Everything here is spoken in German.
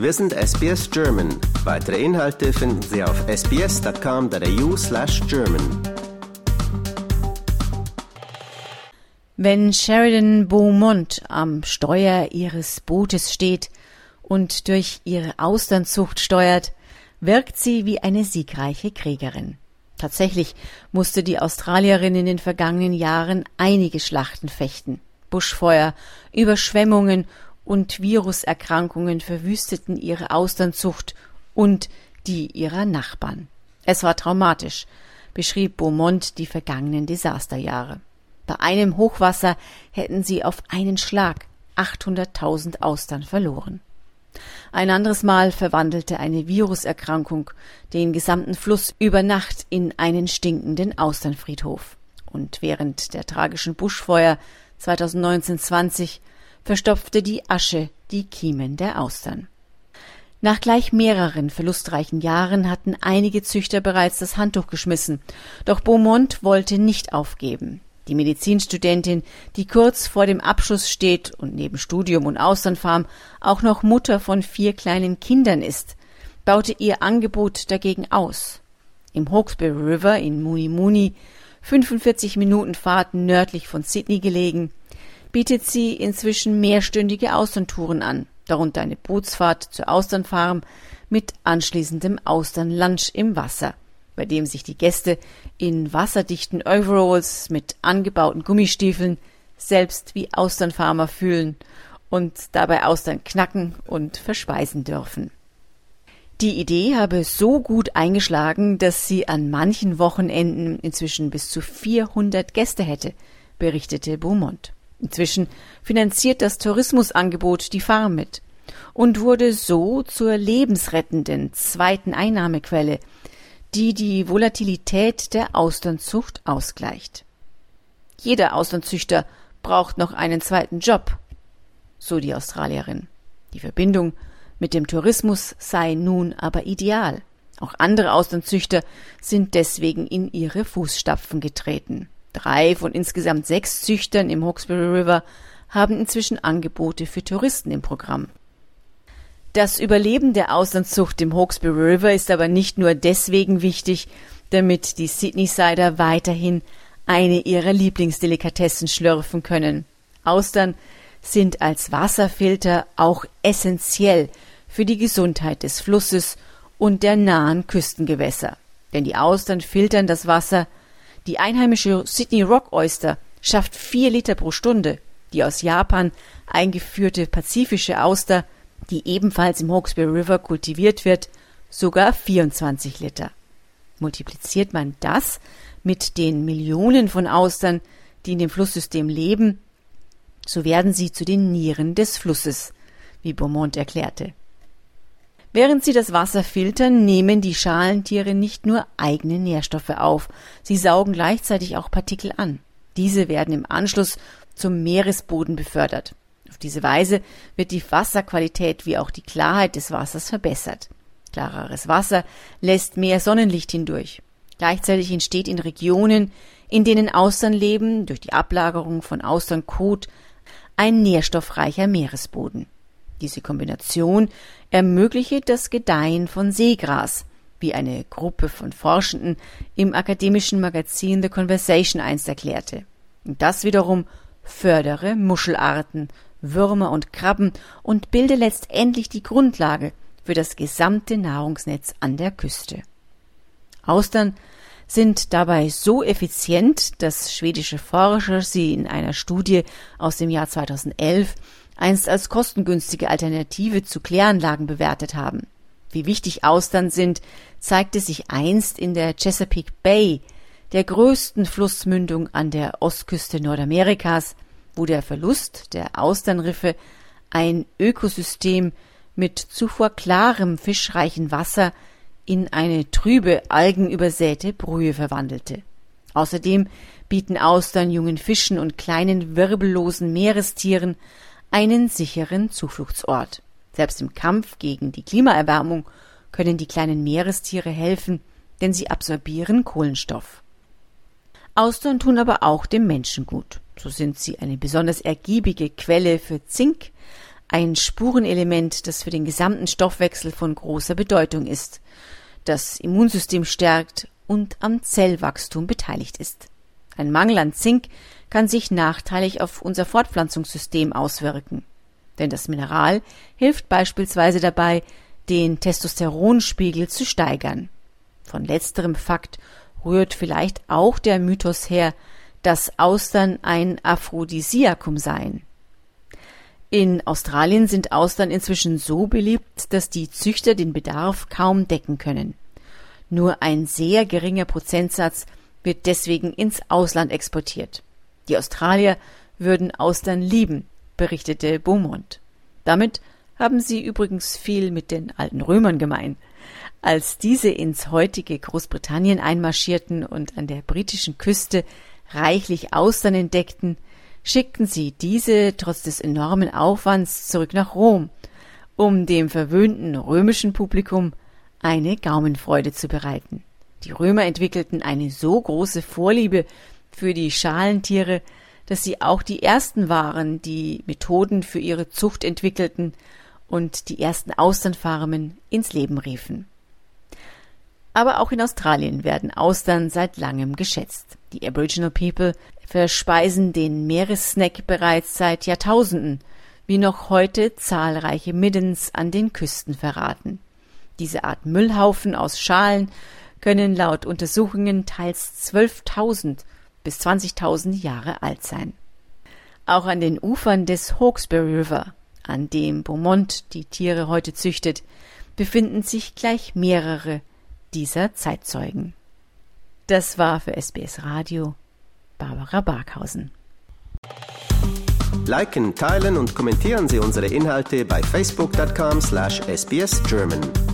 Wir sind SBS German. Weitere Inhalte finden Sie auf sbs.com.au slash German. Wenn Sheridan Beaumont am Steuer ihres Bootes steht und durch ihre Austernzucht steuert, wirkt sie wie eine siegreiche Kriegerin. Tatsächlich musste die Australierin in den vergangenen Jahren einige Schlachten fechten. Buschfeuer, Überschwemmungen und Viruserkrankungen verwüsteten ihre Austernzucht und die ihrer Nachbarn. Es war traumatisch, beschrieb Beaumont die vergangenen Desasterjahre. Bei einem Hochwasser hätten sie auf einen Schlag 800.000 Austern verloren. Ein anderes Mal verwandelte eine Viruserkrankung den gesamten Fluss über Nacht in einen stinkenden Austernfriedhof. Und während der tragischen Buschfeuer 2019-20 verstopfte die Asche die Kiemen der Austern. Nach gleich mehreren verlustreichen Jahren hatten einige Züchter bereits das Handtuch geschmissen, doch Beaumont wollte nicht aufgeben. Die Medizinstudentin, die kurz vor dem Abschluss steht und neben Studium und Austernfarm auch noch Mutter von vier kleinen Kindern ist, baute ihr Angebot dagegen aus. Im Hawkesbury River in Muni Muni, 45 Minuten Fahrt nördlich von Sydney gelegen, bietet sie inzwischen mehrstündige Austerntouren an, darunter eine Bootsfahrt zur Austernfarm mit anschließendem Austernlunch im Wasser bei dem sich die Gäste in wasserdichten Overalls mit angebauten Gummistiefeln selbst wie Austernfarmer fühlen und dabei Austern knacken und verspeisen dürfen. Die Idee habe so gut eingeschlagen, dass sie an manchen Wochenenden inzwischen bis zu 400 Gäste hätte, berichtete Beaumont. Inzwischen finanziert das Tourismusangebot die Farm mit und wurde so zur lebensrettenden zweiten Einnahmequelle, die die Volatilität der Austernzucht ausgleicht. Jeder Austernzüchter braucht noch einen zweiten Job, so die Australierin. Die Verbindung mit dem Tourismus sei nun aber ideal. Auch andere Austernzüchter sind deswegen in ihre Fußstapfen getreten. Drei von insgesamt sechs Züchtern im Hawkesbury River haben inzwischen Angebote für Touristen im Programm. Das Überleben der Auslandszucht im Hawkesbury River ist aber nicht nur deswegen wichtig, damit die Sydney Sider weiterhin eine ihrer Lieblingsdelikatessen schlürfen können. Austern sind als Wasserfilter auch essentiell für die Gesundheit des Flusses und der nahen Küstengewässer. Denn die Austern filtern das Wasser. Die einheimische Sydney Rock Oyster schafft vier Liter pro Stunde. Die aus Japan eingeführte pazifische Auster die ebenfalls im Hawkesbury River kultiviert wird, sogar 24 Liter. Multipliziert man das mit den Millionen von Austern, die in dem Flusssystem leben, so werden sie zu den Nieren des Flusses, wie Beaumont erklärte. Während sie das Wasser filtern, nehmen die Schalentiere nicht nur eigene Nährstoffe auf, sie saugen gleichzeitig auch Partikel an. Diese werden im Anschluss zum Meeresboden befördert. Auf diese Weise wird die Wasserqualität wie auch die Klarheit des Wassers verbessert. Klareres Wasser lässt mehr Sonnenlicht hindurch. Gleichzeitig entsteht in Regionen, in denen Austern leben, durch die Ablagerung von Austernkot ein nährstoffreicher Meeresboden. Diese Kombination ermögliche das Gedeihen von Seegras, wie eine Gruppe von Forschenden im akademischen Magazin The Conversation einst erklärte. Und das wiederum fördere Muschelarten Würmer und Krabben und bilde letztendlich die Grundlage für das gesamte Nahrungsnetz an der Küste. Austern sind dabei so effizient, dass schwedische Forscher sie in einer Studie aus dem Jahr 2011 einst als kostengünstige Alternative zu Kläranlagen bewertet haben. Wie wichtig Austern sind, zeigte sich einst in der Chesapeake Bay, der größten Flussmündung an der Ostküste Nordamerikas, wo der Verlust der Austernriffe ein Ökosystem mit zuvor klarem fischreichen Wasser in eine trübe, algenübersäte Brühe verwandelte. Außerdem bieten Austern jungen Fischen und kleinen wirbellosen Meerestieren einen sicheren Zufluchtsort. Selbst im Kampf gegen die Klimaerwärmung können die kleinen Meerestiere helfen, denn sie absorbieren Kohlenstoff. Austern tun aber auch dem Menschen gut. So sind sie eine besonders ergiebige Quelle für Zink, ein Spurenelement, das für den gesamten Stoffwechsel von großer Bedeutung ist, das Immunsystem stärkt und am Zellwachstum beteiligt ist. Ein Mangel an Zink kann sich nachteilig auf unser Fortpflanzungssystem auswirken. Denn das Mineral hilft beispielsweise dabei, den Testosteronspiegel zu steigern. Von letzterem Fakt rührt vielleicht auch der Mythos her, dass Austern ein Aphrodisiakum seien. In Australien sind Austern inzwischen so beliebt, dass die Züchter den Bedarf kaum decken können. Nur ein sehr geringer Prozentsatz wird deswegen ins Ausland exportiert. Die Australier würden Austern lieben, berichtete Beaumont. Damit haben sie übrigens viel mit den alten Römern gemein. Als diese ins heutige Großbritannien einmarschierten und an der britischen Küste reichlich Austern entdeckten, schickten sie diese trotz des enormen Aufwands zurück nach Rom, um dem verwöhnten römischen Publikum eine Gaumenfreude zu bereiten. Die Römer entwickelten eine so große Vorliebe für die Schalentiere, dass sie auch die ersten waren, die Methoden für ihre Zucht entwickelten und die ersten Austernfarmen ins Leben riefen. Aber auch in Australien werden Austern seit langem geschätzt. Die Aboriginal People verspeisen den Meeressnack bereits seit Jahrtausenden, wie noch heute zahlreiche Middens an den Küsten verraten. Diese Art Müllhaufen aus Schalen können laut Untersuchungen teils 12.000 bis 20.000 Jahre alt sein. Auch an den Ufern des Hawkesbury River, an dem Beaumont die Tiere heute züchtet, befinden sich gleich mehrere dieser Zeitzeugen. Das war für SBS Radio Barbara Barkhausen. Liken, teilen und kommentieren Sie unsere Inhalte bei facebook.com/sbsgerman.